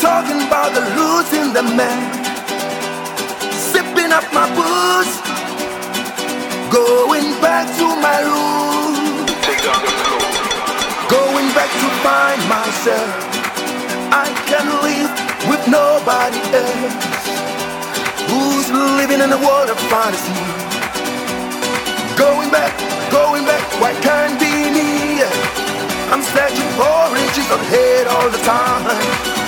talking about the roots in the land, up my boots, going back to my roots. Take down the floor. Going back to find myself. I can live with nobody else. Who's living in a world of fantasy? Going back, going back, why can't be me? I'm searching for riches of hate all the time.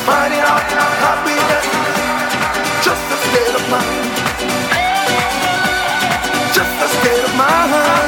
Finding out happiness, just a state of mind. 사랑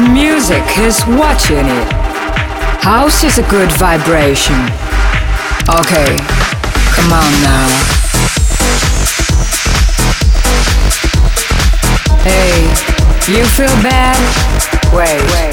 music is watching it. House is a good vibration. Okay, come on now. Hey, you feel bad? Wait, wait.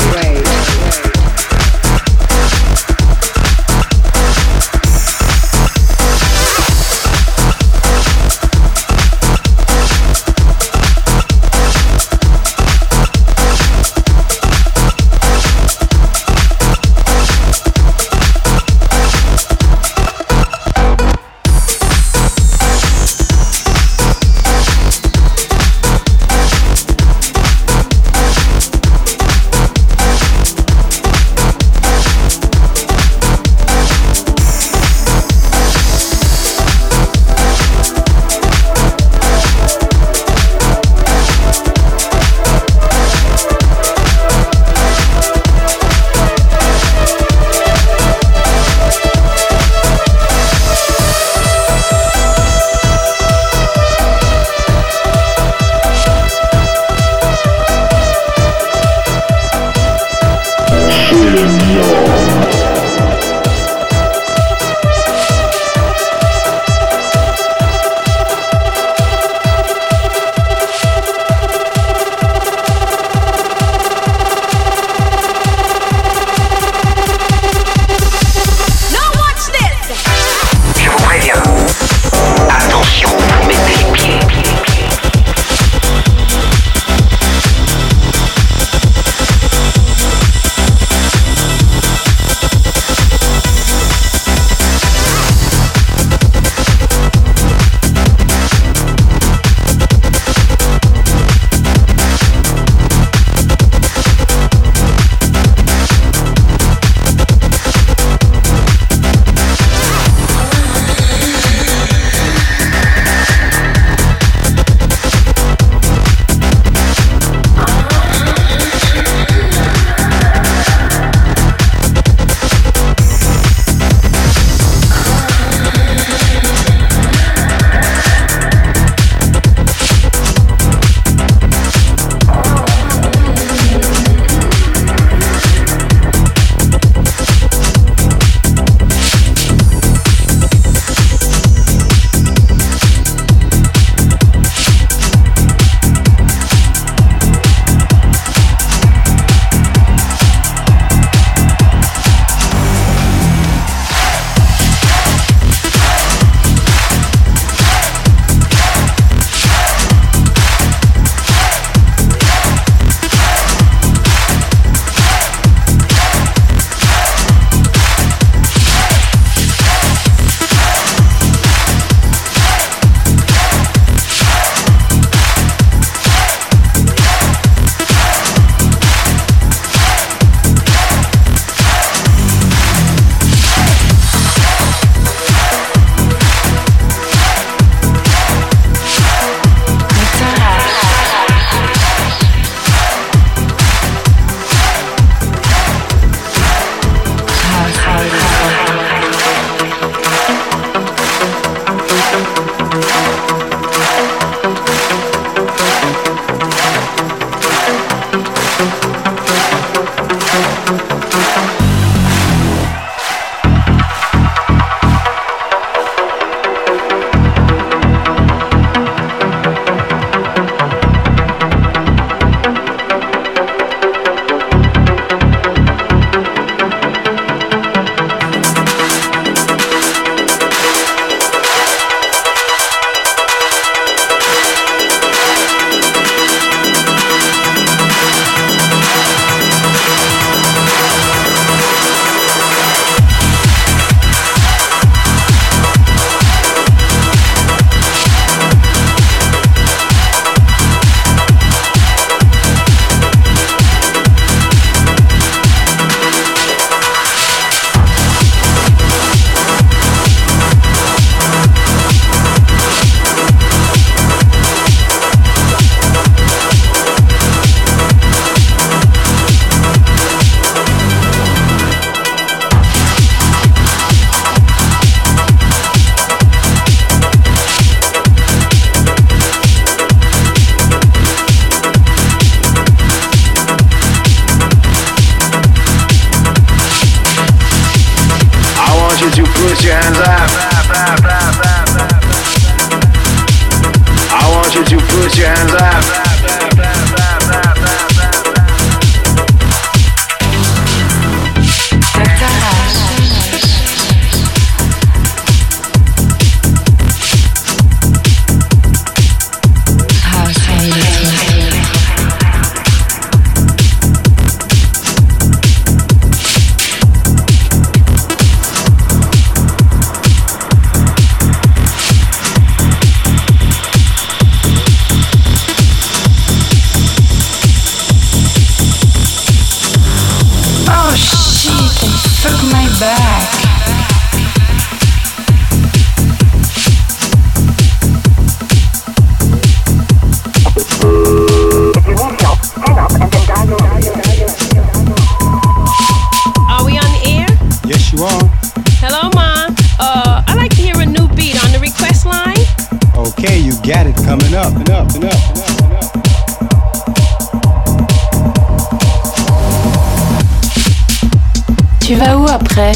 Tu vas où après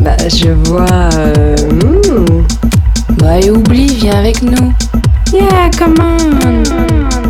Bah, je vois. Euh, hmm. Bah, et oublie, viens avec nous. Yeah, come on.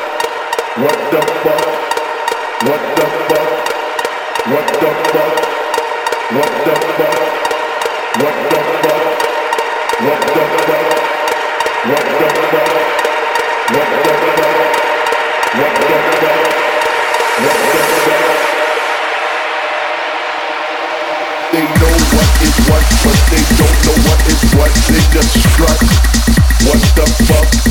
what, but they don't know what is what. They just struck. What the fuck?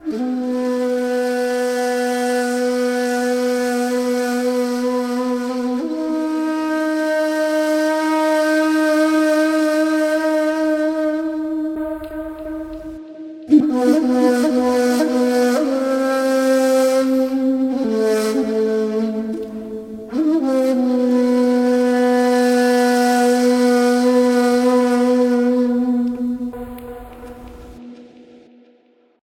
Música